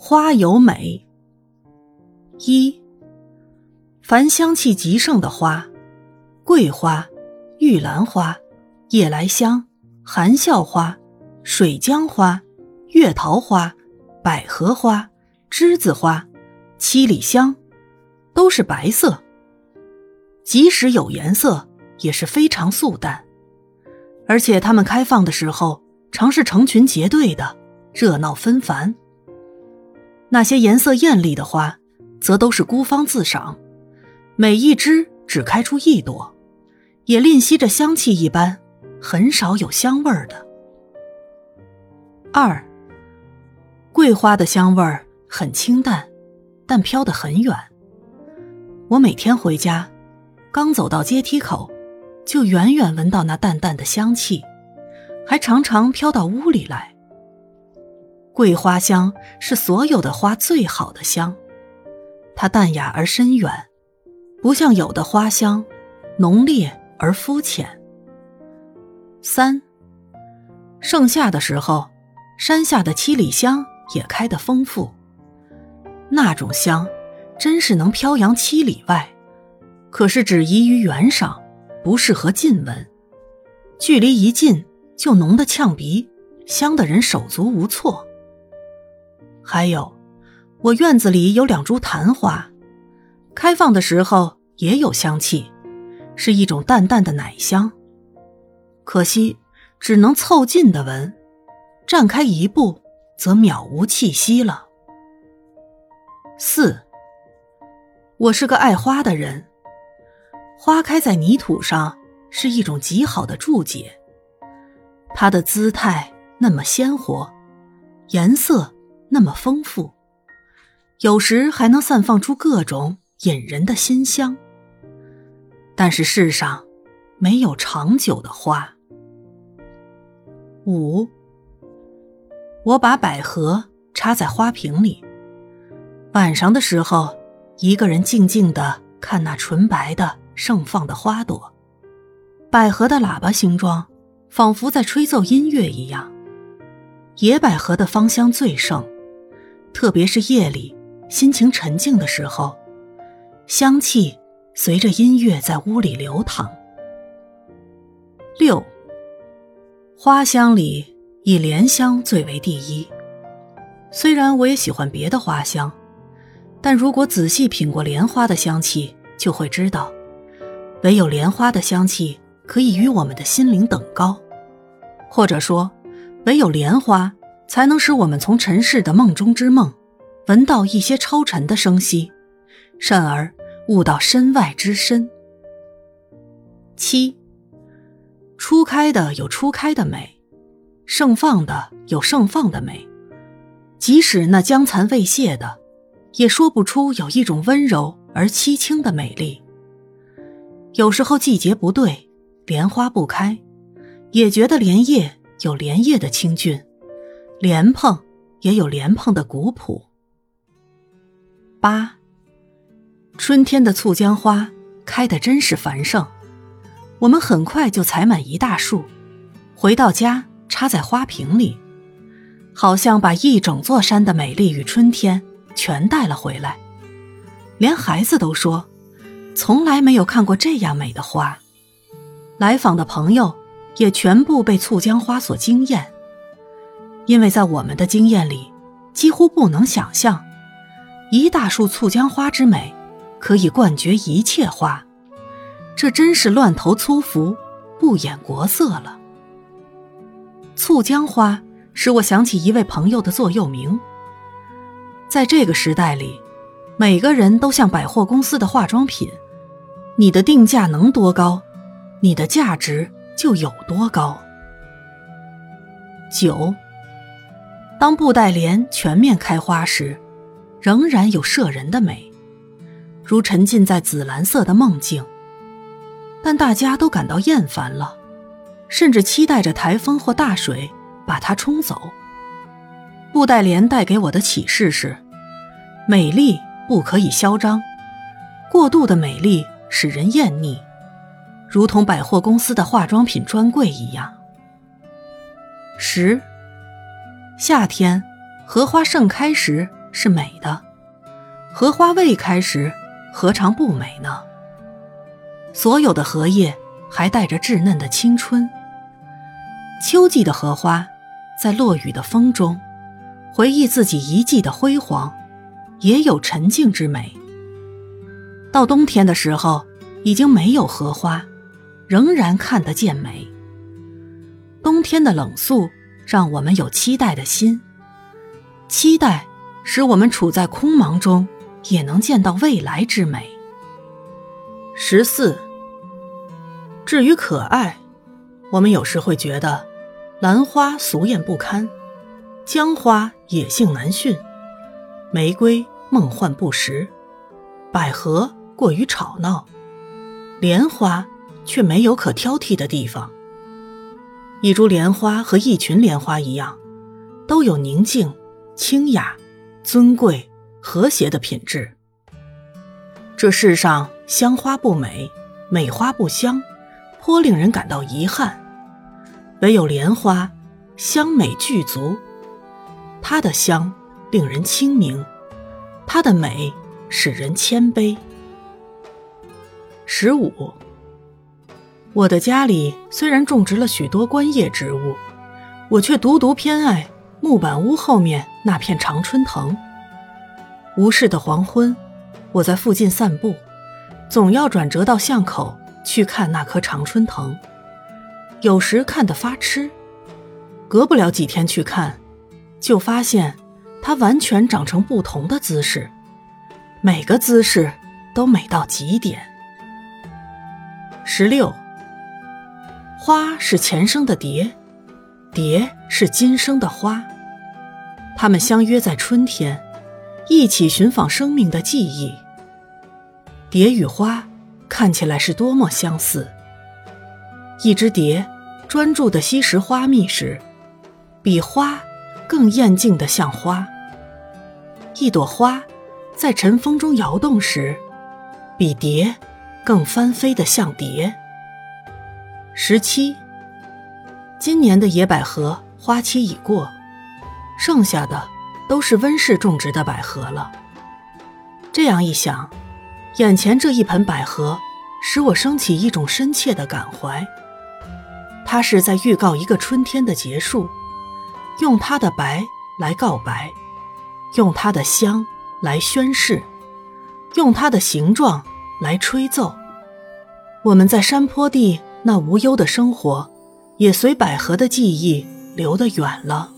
花有美。一，凡香气极盛的花，桂花、玉兰花、夜来香、含笑花、水江花、月桃花、百合花、栀子花、七里香，都是白色。即使有颜色，也是非常素淡。而且它们开放的时候，常是成群结队的，热闹纷繁。那些颜色艳丽的花，则都是孤芳自赏，每一枝只开出一朵，也吝惜着香气一般，很少有香味儿的。二，桂花的香味儿很清淡，但飘得很远。我每天回家，刚走到阶梯口，就远远闻到那淡淡的香气，还常常飘到屋里来。桂花香是所有的花最好的香，它淡雅而深远，不像有的花香浓烈而肤浅。三，盛夏的时候，山下的七里香也开得丰富，那种香真是能飘扬七里外，可是只宜于远赏，不适合近闻。距离一近就浓得呛鼻，香的人手足无措。还有，我院子里有两株昙花，开放的时候也有香气，是一种淡淡的奶香。可惜只能凑近的闻，站开一步则渺无气息了。四，我是个爱花的人，花开在泥土上是一种极好的注解，它的姿态那么鲜活，颜色。那么丰富，有时还能散放出各种引人的馨香。但是世上没有长久的花。五，我把百合插在花瓶里，晚上的时候，一个人静静的看那纯白的盛放的花朵，百合的喇叭形状，仿佛在吹奏音乐一样。野百合的芳香最盛。特别是夜里，心情沉静的时候，香气随着音乐在屋里流淌。六，花香里以莲香最为第一。虽然我也喜欢别的花香，但如果仔细品过莲花的香气，就会知道，唯有莲花的香气可以与我们的心灵等高，或者说，唯有莲花。才能使我们从尘世的梦中之梦，闻到一些超尘的声息，甚而悟到身外之深。七，初开的有初开的美，盛放的有盛放的美，即使那将残未谢的，也说不出有一种温柔而凄清的美丽。有时候季节不对，莲花不开，也觉得莲叶有莲叶的清俊。莲蓬也有莲蓬的古朴。八，春天的醋浆花开得真是繁盛，我们很快就采满一大束，回到家插在花瓶里，好像把一整座山的美丽与春天全带了回来。连孩子都说，从来没有看过这样美的花。来访的朋友也全部被醋浆花所惊艳。因为在我们的经验里，几乎不能想象，一大束醋浆花之美，可以冠绝一切花，这真是乱投粗服，不掩国色了。醋浆花使我想起一位朋友的座右铭。在这个时代里，每个人都像百货公司的化妆品，你的定价能多高，你的价值就有多高。九。当布袋莲全面开花时，仍然有摄人的美，如沉浸在紫蓝色的梦境。但大家都感到厌烦了，甚至期待着台风或大水把它冲走。布袋莲带给我的启示是：美丽不可以嚣张，过度的美丽使人厌腻，如同百货公司的化妆品专柜一样。十。夏天，荷花盛开时是美的，荷花未开时，何尝不美呢？所有的荷叶还带着稚嫩的青春。秋季的荷花，在落雨的风中，回忆自己一季的辉煌，也有沉静之美。到冬天的时候，已经没有荷花，仍然看得见美。冬天的冷肃，让我们有期待的心，期待使我们处在空茫中，也能见到未来之美。十四。至于可爱，我们有时会觉得，兰花俗艳不堪，姜花野性难驯，玫瑰梦幻不实，百合过于吵闹，莲花却没有可挑剔的地方。一株莲花和一群莲花一样，都有宁静、清雅、尊贵、和谐的品质。这世上香花不美，美花不香。颇令人感到遗憾，唯有莲花香美具足，它的香令人清明，它的美使人谦卑。十五，我的家里虽然种植了许多观叶植物，我却独独偏爱木板屋后面那片常春藤。无事的黄昏，我在附近散步，总要转折到巷口。去看那棵常春藤，有时看得发痴，隔不了几天去看，就发现它完全长成不同的姿势，每个姿势都美到极点。十六，花是前生的蝶，蝶是今生的花，它们相约在春天，一起寻访生命的记忆。蝶与花。看起来是多么相似。一只蝶专注地吸食花蜜时，比花更艳静的像花；一朵花在晨风中摇动时，比蝶更翻飞的像蝶。十七，今年的野百合花期已过，剩下的都是温室种植的百合了。这样一想。眼前这一盆百合，使我升起一种深切的感怀。它是在预告一个春天的结束，用它的白来告白，用它的香来宣誓，用它的形状来吹奏。我们在山坡地那无忧的生活，也随百合的记忆流得远了。